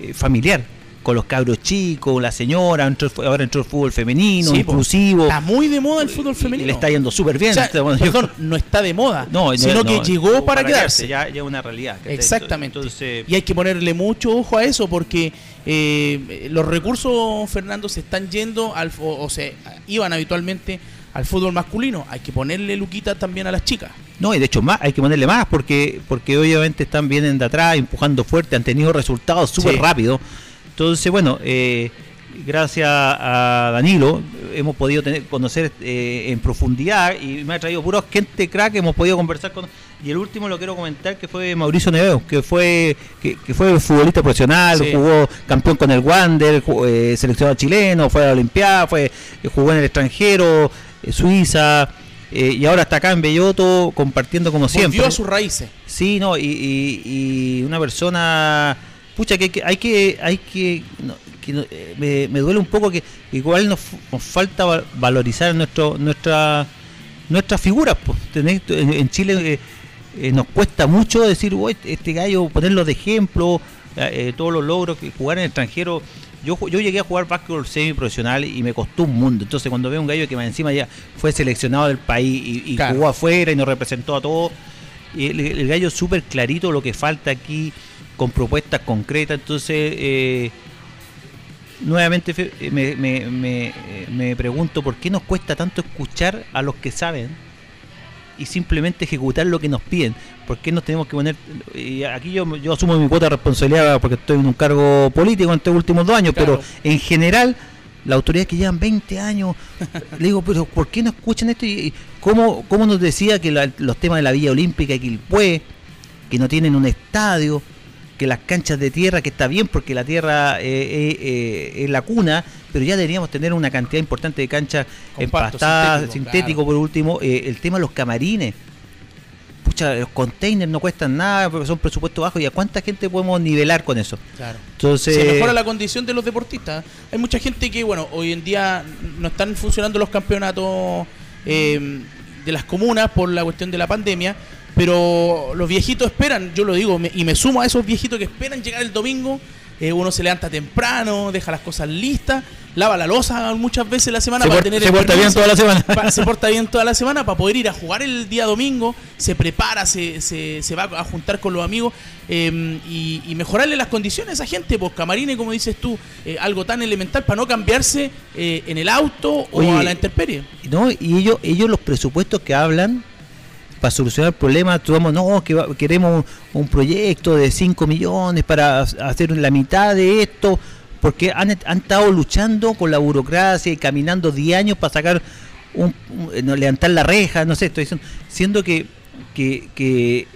eh, familiar. Con los cabros chicos, la señora, entró ahora entró el fútbol femenino, Sí, inclusivo. Está muy de moda el fútbol Y femenino. le está yendo súper bien. O sea, Este, perdón, no está de moda, No, sino no, que no, llegó para, quedarse. Ya, ya es una realidad. Exactamente. Entonces, y hay que ponerle mucho ojo a eso porque eh, los recursos, Fernando, se están yendo al, o, o se iban habitualmente al fútbol masculino. Hay que ponerle luquita también a las chicas. No, y de hecho más, hay que ponerle más porque porque obviamente están vienen de atrás, empujando fuerte, han tenido resultados súper Sí. rápido. Entonces, bueno, eh, gracias a Danilo hemos podido tener, conocer eh, en profundidad y me ha traído pura gente crack, hemos podido conversar con... Y el último lo quiero comentar que fue Mauricio Neveo, que fue que, que fue futbolista profesional, Sí. jugó campeón con el Wander, jugó, eh, seleccionado chileno, fue a la Olimpiada, fue, jugó en el extranjero, eh, Suiza, eh, y ahora está acá en Belloto compartiendo como siempre. Volvió a sus raíces. Sí, no, y, y- y una persona, pucha, que, que hay que, hay que, no, que no, eh, me, me duele un poco que igual nos, nos falta va- valorizar nuestro, nuestra, nuestras figuras. Pues. Tenés- en, en Chile eh, eh, nos cuesta mucho decir, "Uy, este gallo, ponerlo de ejemplo, todos los logros que jugar en el extranjero. Yo, yo llegué a jugar básquetbol semiprofesional y me costó un mundo. Entonces, cuando veo un gallo que más encima ya fue seleccionado del país y, y Claro. jugó afuera y nos representó a todos, y el, el gallo súper clarito lo que falta aquí, con propuestas concretas. Entonces, eh, nuevamente eh, me, me- me, eh, me pregunto por qué nos cuesta tanto escuchar a los que saben y simplemente ejecutar lo que nos piden. ¿Por qué nos tenemos que poner.? Y aquí yo, yo asumo mi cuota de responsabilidad porque estoy en un cargo político en estos últimos dos años, Claro. pero en general, la autoridad que llevan 20 años, le digo, pero ¿por qué no escuchan esto? Y, ¿cómo, cómo nos decía que la- los temas de la Villa Olímpica y Quilpué, que no tienen un estadio, que las canchas de tierra, que está bien porque la tierra eh, eh, eh, es la cuna, pero ya deberíamos tener una cantidad importante de canchas empastadas, sintético, sintético, por último, el tema de los camarines. Pucha, los containers no cuestan nada porque son presupuestos bajos y a cuánta gente podemos nivelar con eso. Claro. Entonces, se mejora la condición de los deportistas. Hay mucha gente que, bueno, hoy en día no están funcionando los campeonatos eh, de las comunas por la cuestión de la pandemia, pero los viejitos esperan, yo lo digo, me- y me sumo a esos viejitos que esperan llegar el domingo. eh, uno se levanta temprano, deja las cosas listas, lava la losa muchas veces la semana Se para por- tener se el porta bien toda la semana. Pa- se porta bien toda la semana para poder ir a jugar el día domingo, se prepara, se, se, se va a juntar con los amigos eh, y, y mejorarle las condiciones a esa gente, pues camarines, como dices tú, eh, algo tan elemental para no cambiarse eh, en el auto Oye, o a la intemperie. ¿no? Y ellos, ellos los presupuestos que hablan para solucionar problemas, tú vamos, no, que va- queremos un, proyecto de 5 millones para hacer la mitad de esto, porque han, estado luchando con la burocracia y caminando 10 años para sacar un- eh, levantar la reja, no sé, estoy diciendo, siendo que, que, que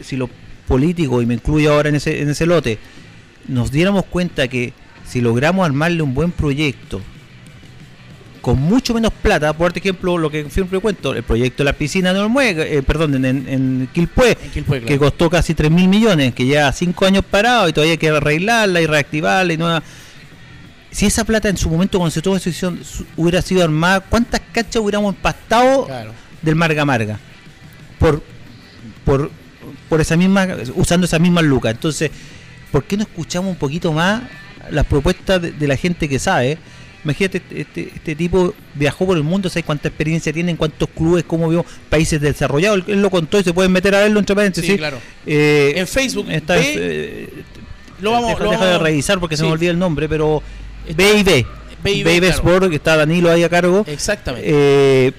si los políticos, y me incluyo ahora en ese, en ese lote, nos diéramos cuenta que si logramos armarle un buen proyecto, con mucho menos plata, por ejemplo, lo que siempre cuento, el proyecto de la piscina eh, perdón, en, en Quilpué, En Quilpué, que costó casi 3 mil millones, que ya 5 años parado y todavía hay que arreglarla y reactivarla y nueva. Si esa plata en su momento cuando se tomó esa decisión hubiera sido armada, ¿cuántas canchas hubiéramos empastado Claro. del Marga Marga? Por, por, por esa misma, usando esas mismas lucas. Entonces, ¿por qué no escuchamos un poquito más las propuestas de, de la gente que sabe? Imagínate, este, este, tipo viajó por el mundo, sabe cuánta experiencia tiene, en cuántos clubes, cómo vio países desarrollados. Él, lo contó y se pueden meter a verlo entre paréntesis. Sí, claro. Eh, En Facebook, está, ve- eh, Lo vamos, deja, lo deja vamos- de revisar porque se me olvida el nombre, pero. B&B, B&B claro. Sport, que está Danilo ahí a cargo. Exactamente. Eh,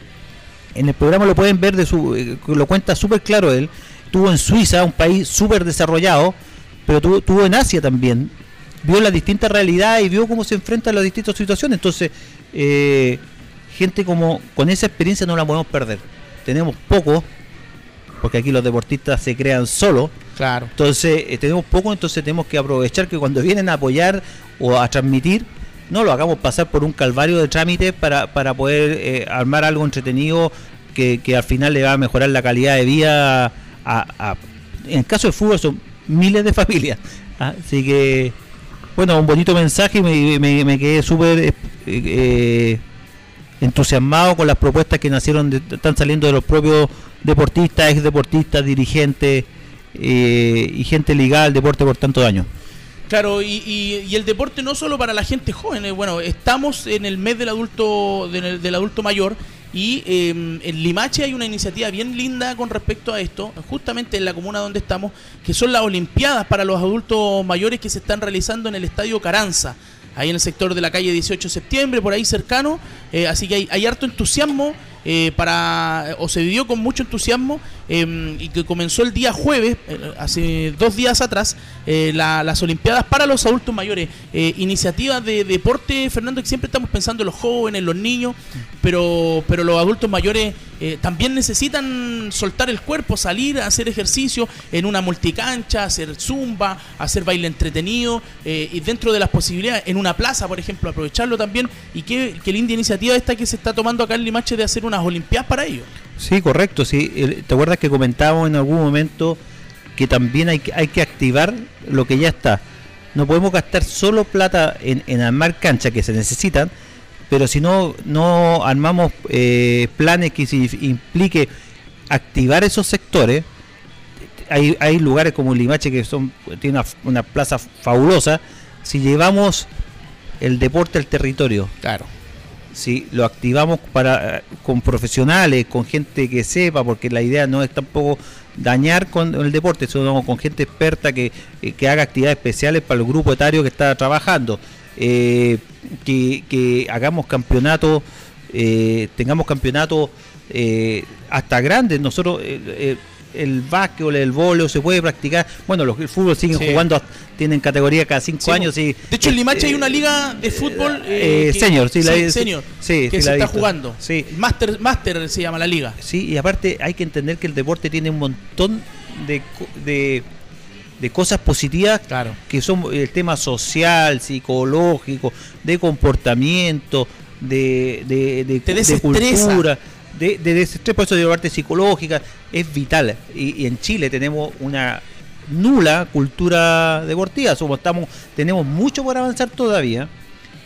en el programa lo pueden ver, de su lo cuenta súper claro él. Estuvo en Suiza, un país súper desarrollado, pero tuvo, tuvo en Asia también. Vio las distintas realidades y vio cómo se enfrentan las distintas situaciones. Entonces, eh, gente como con esa experiencia no la podemos perder. Tenemos poco, porque aquí los deportistas se crean solos. claro. Entonces, eh, tenemos poco, entonces tenemos que aprovechar que cuando vienen a apoyar o a transmitir, no lo hagamos pasar por un calvario de trámites para, para poder eh, armar algo entretenido que, que al final le va a mejorar la calidad de vida a, a- en el caso de fútbol son miles de familias. Así que, bueno, un bonito mensaje me, me- me quedé súper eh, eh, entusiasmado con las propuestas que nacieron, de- están saliendo de los propios deportistas, ex deportistas, dirigentes eh, y gente ligada al deporte por tantos años. Claro, y, y- el deporte no solo para la gente joven, eh, bueno, estamos en el mes del adulto del adulto mayor y eh, en Limache hay una iniciativa bien linda con respecto a esto, justamente en la comuna donde estamos, que son las Olimpiadas para los adultos mayores que se están realizando en el Estadio Caranza, ahí en el sector de la calle 18 de septiembre, por ahí cercano, eh, así que hay, hay harto entusiasmo eh, para, o se vivió con mucho entusiasmo eh, y que comenzó el día jueves, eh, hace dos días atrás, eh, la- las Olimpiadas para los adultos mayores. Eh, iniciativas de deporte, Fernando, que siempre estamos pensando en los jóvenes, en los niños, pero, pero los adultos mayores eh, también necesitan soltar el cuerpo, salir a hacer ejercicio en una multicancha, hacer zumba, hacer baile entretenido eh, y dentro de las posibilidades, en una plaza, por ejemplo, aprovecharlo también. Y qué, qué linda iniciativa esta que se está tomando acá en Limache de hacer unas Olimpiadas para ellos. Sí, correcto. Sí. ¿Te acuerdas que comentábamos en algún momento que también hay, que- hay que activar lo que ya está? No podemos gastar solo plata en, en armar canchas que se necesitan, pero si no, no armamos eh, planes que implique activar esos sectores, hay, hay lugares como Limache que son tiene una, una plaza fabulosa. Si llevamos el deporte al territorio, Claro. si lo activamos para con profesionales, con gente que sepa, porque la idea no es tampoco dañar con el deporte, sino con gente experta que, eh, que haga actividades especiales para el grupo etario que está trabajando, eh, que, que hagamos campeonatos, eh, tengamos campeonatos eh, hasta grandes, nosotros eh, eh, el básquetbol, el voleo se puede practicar, bueno, los el fútbol siguen Sí. jugando, tienen categoría cada cinco Sí, años. y, de hecho, en Limache hay eh, una liga de fútbol eh, eh, que- senior, sí, la- senior, sí, que se la está visto. jugando. Sí. Master, Master se llama la liga. Sí, y aparte hay que entender que el deporte tiene un montón de, de, de cosas positivas Claro. que son el tema social, psicológico, de comportamiento, de, de, de, Te de desestresa. cultura, de, de desestrés, por eso de parte psicológica, es vital. Y, y en Chile tenemos una nula cultura deportiva, somos, estamos, tenemos mucho por avanzar todavía.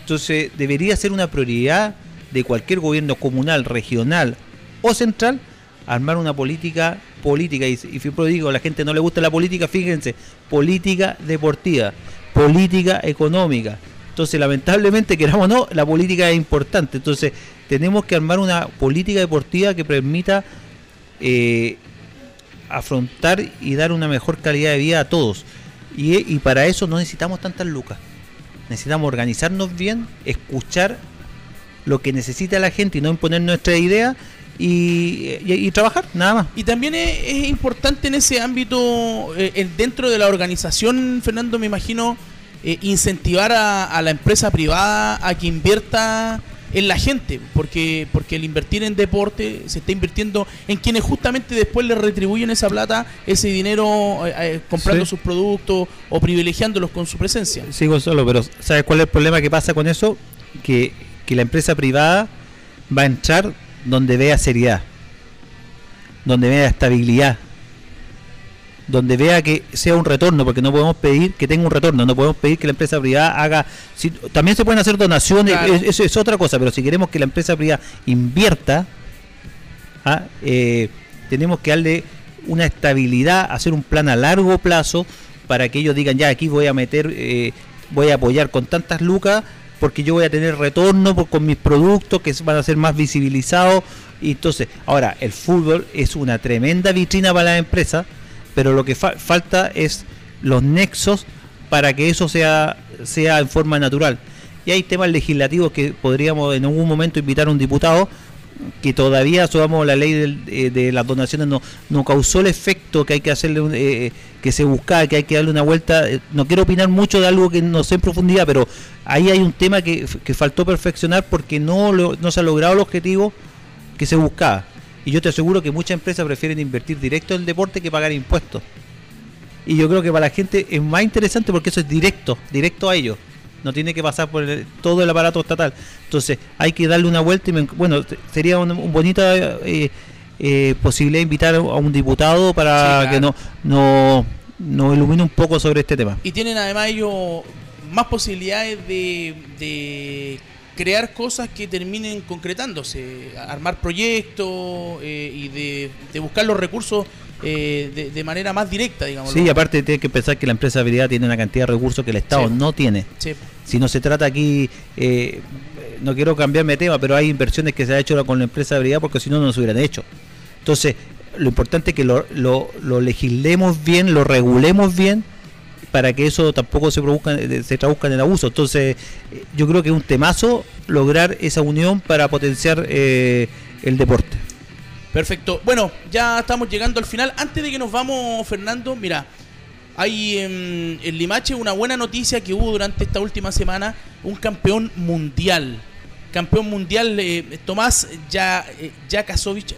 Entonces debería ser una prioridad de cualquier gobierno comunal, regional o central armar una política política y, y siempre digo a la gente no le gusta la política fíjense política deportiva política económica. Entonces lamentablemente queramos o no la política es importante. Entonces tenemos que armar una política deportiva que permita eh, afrontar y dar una mejor calidad de vida a todos. Y, y para eso no necesitamos tantas lucas. Necesitamos organizarnos bien escuchar lo que necesita la gente y no imponer nuestra idea y, y- y trabajar, nada más. Y también es, es importante en ese ámbito, eh, en- dentro de la organización, Fernando, me imagino, eh, incentivar a, a la empresa privada a que invierta en la gente, porque porque el invertir en deporte se está invirtiendo en quienes justamente después le retribuyen esa plata, ese dinero eh, eh, comprando Sí. sus productos o privilegiándolos con su presencia. Sí, Gonzalo, pero ¿sabes cuál es el problema que pasa con eso? Que, que la empresa privada va a entrar donde vea seriedad, donde vea estabilidad, donde vea que sea un retorno, porque no podemos pedir que tenga un retorno, no podemos pedir que la empresa privada haga... si- también se pueden hacer donaciones, Claro. eso es otra cosa, pero si queremos que la empresa privada invierta, ¿ah? Eh, tenemos que darle una estabilidad, hacer un plan a largo plazo para que ellos digan, ya aquí voy a meter, eh, voy a apoyar con tantas lucas porque yo voy a tener retorno por- con mis productos que van a ser más visibilizados. Y entonces, ahora, el fútbol es una tremenda vitrina para la empresa, pero lo que fa- falta es los nexos para que eso sea, sea en forma natural. Y hay temas legislativos que podríamos en algún momento invitar a un diputado que todavía subamos la ley eh, de las donaciones no, no causó el efecto que hay que hacerle un- eh, que se buscaba que hay que darle una vuelta. Eh, no quiero opinar mucho de algo que no sé en profundidad pero ahí hay un tema que, que faltó perfeccionar porque no lo- no se ha logrado el objetivo que se buscaba. Y yo te aseguro que muchas empresas prefieren invertir directo en el deporte que pagar impuestos. Y yo creo que para la gente es más interesante porque eso es directo directo a ellos no tiene que pasar por el- todo el aparato estatal. Entonces hay que darle una vuelta y me- bueno, sería una un bonita eh, eh, posibilidad de invitar a un diputado para Sí, claro. que no, no nos ilumine un poco sobre este tema. Y tienen además ellos más posibilidades de, de crear cosas que terminen concretándose, armar proyectos eh, y de, de buscar los recursos eh, de, de manera más directa, digamos. Sí, y aparte tiene que pensar que la empresa privada tiene una cantidad de recursos que el Estado Sí. no tiene. Sí. Si no se trata aquí, eh, no quiero cambiarme de tema, pero hay inversiones que se ha hecho con la empresa privada porque si no, no se hubieran hecho. Entonces, lo importante es que lo, lo, lo legislemos bien, lo regulemos bien para que eso tampoco se produzca, eh, se traduzca en el abuso. Entonces, eh, yo creo que es un temazo lograr esa unión para potenciar eh, el deporte. Perfecto. Bueno, ya estamos llegando al final. Antes de que nos vamos, Fernando, mira, hay en, en Limache una buena noticia que hubo durante esta última semana, un campeón mundial. Campeón mundial, eh, Tomás ya, eh,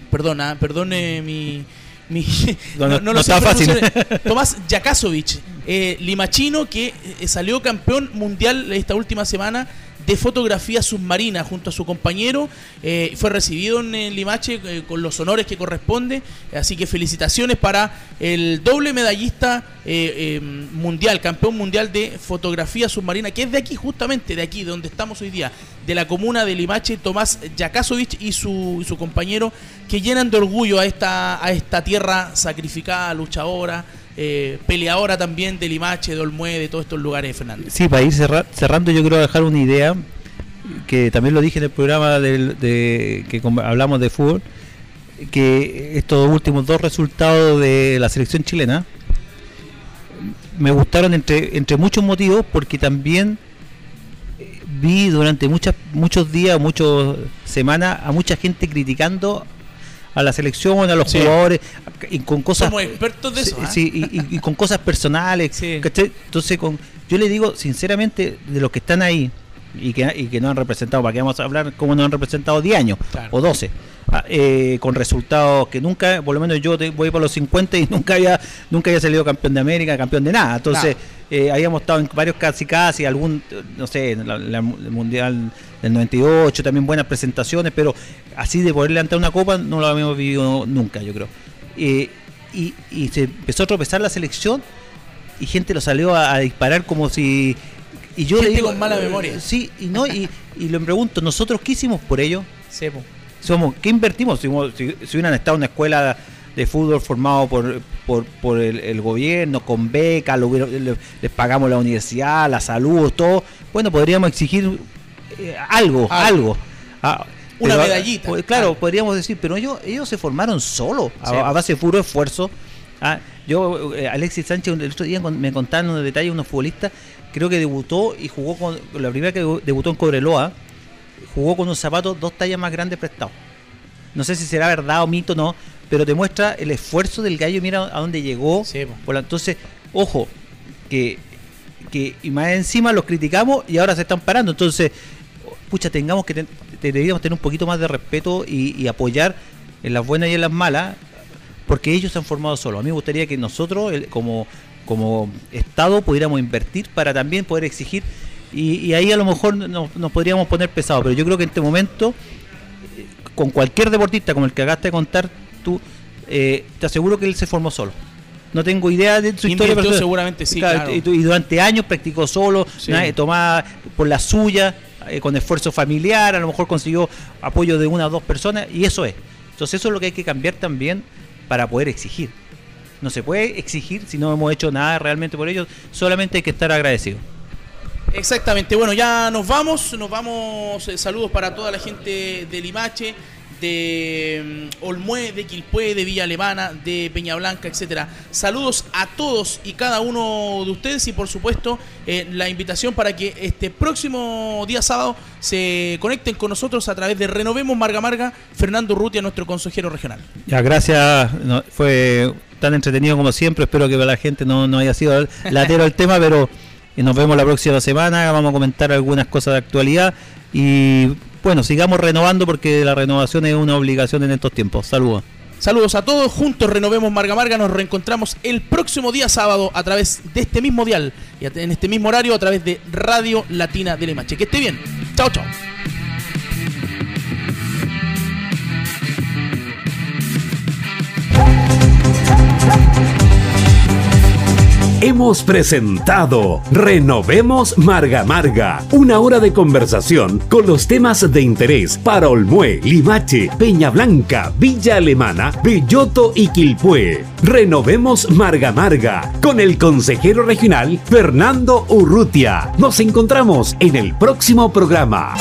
perdona, perdone mi... mi No, no, no lo sé está fácil. Tomás Jakasovich, eh, limachino que eh, salió campeón mundial esta última semana de fotografía submarina junto a su compañero. eh, fue recibido en, Limache eh, con los honores que corresponde. Así que felicitaciones para el doble medallista eh, mundial, campeón mundial de fotografía submarina, que es de aquí, justamente de aquí, de donde estamos hoy día, de la comuna de Limache, Tomás Jakasovich y su, su compañero, que llenan de orgullo a esta, a esta tierra sacrificada, luchadora. eh, peleadora también de Limache, de de todos estos lugares, Fernando. Sí, para ir cerra- cerrando, yo quiero dejar una idea que también lo dije en el programa de, que hablamos de fútbol, que estos últimos dos resultados de la selección chilena me gustaron entre, entre muchos motivos porque también vi durante muchas, muchos días, muchas semanas a mucha gente criticando a la selección, a los Sí. jugadores, y con cosas Somos expertos de eso. ¿ah? y, y- y con cosas personales. Entonces, con, yo le digo sinceramente, de los que están ahí y que, y que no han representado, ¿para qué vamos a hablar cómo no han representado 10 años Claro. o 12? Ah, eh, con resultados que nunca, por lo menos yo te- voy por los 50 y nunca había nunca había salido campeón de América, campeón de nada. Entonces, eh, habíamos estado en varios casi casi, algún, no sé, la- la- el Mundial del 98, también buenas presentaciones, pero así de poder levantar una copa no lo habíamos vivido nunca, yo creo. Eh, y, y se empezó a tropezar la selección y gente lo salió a, a disparar como si... Y yo Gente le digo, con mala eh, memoria. Sí, y no y, y le pregunto, ¿nosotros qué hicimos por ello? Sí, po. Somos ¿qué invertimos? Si, si, si hubieran estado en una escuela de fútbol formado por, por, por el, el gobierno, con becas, les pagamos la universidad, la salud, todo, bueno, podríamos exigir eh, algo, Algo. algo. Ah, Una pero, medallita. pues, claro, podríamos decir, pero ellos, ellos se formaron solos, a, Sí. a base de puro esfuerzo. Ah, yo, eh, Alexis Sánchez, el otro día me contaron unos detalles, unos futbolistas, creo que debutó y jugó con, la primera que debutó en Cobreloa, jugó con unos zapatos dos tallas más grandes prestados. No sé si será verdad o mito no, pero te muestra el esfuerzo del gallo, mira a dónde llegó. Sí. Por entonces, ojo, que, que y más encima los criticamos y ahora se están parando. Entonces, pucha, tengamos que ten- deberíamos tener un poquito más de respeto y, y apoyar en las buenas y en las malas, porque ellos se han formado solos. A mí me gustaría que nosotros, el- como, como Estado, pudiéramos invertir para también poder exigir, y, y ahí a lo mejor nos, nos podríamos poner pesados, pero yo creo que en este momento, eh, con cualquier deportista como el que acabaste de contar tú, eh, te aseguro que él se formó solo. No tengo idea de su historia Invirtió personal. seguramente, sí, claro. Y, y durante años practicó solo, Sí. tomaba por la suya, eh, con esfuerzo familiar, a lo mejor consiguió apoyo de una o dos personas, y eso es. Entonces eso es lo que hay que cambiar también para poder exigir. No se puede exigir si no hemos hecho nada realmente por ellos, solamente hay que estar agradecidos. Exactamente, bueno, ya nos vamos, nos vamos, eh, saludos para toda la gente de Limache, de mm, Olmué, de Quilpué, de Villa Alemana, de Peña Blanca, etcétera. Saludos a todos y cada uno de ustedes y por supuesto eh, la invitación para que este próximo día sábado se conecten con nosotros a través de Renovemos Marga Marga, Fernando Rutia, nuestro consejero regional. Ya, gracias. fue tan entretenido como siempre. Espero que la gente no, no haya sido latero el tema, pero eh, nos vemos la próxima semana. Vamos a comentar algunas cosas de actualidad. Y bueno, sigamos renovando porque la renovación es una obligación en estos tiempos. Saludos. Saludos a todos, juntos renovemos Marga Marga, nos reencontramos el próximo día sábado a través de este mismo dial y en este mismo horario a través de Radio Latina de Limache. Que esté bien. Chao, chao. Hemos presentado Renovemos Marga Marga, una hora de conversación con los temas de interés para Olmué, Limache, Peña Blanca, Villa Alemana, Belloto y Quilpué. Renovemos Marga Marga con el consejero regional Fernando Urrutia. Nos encontramos en el próximo programa.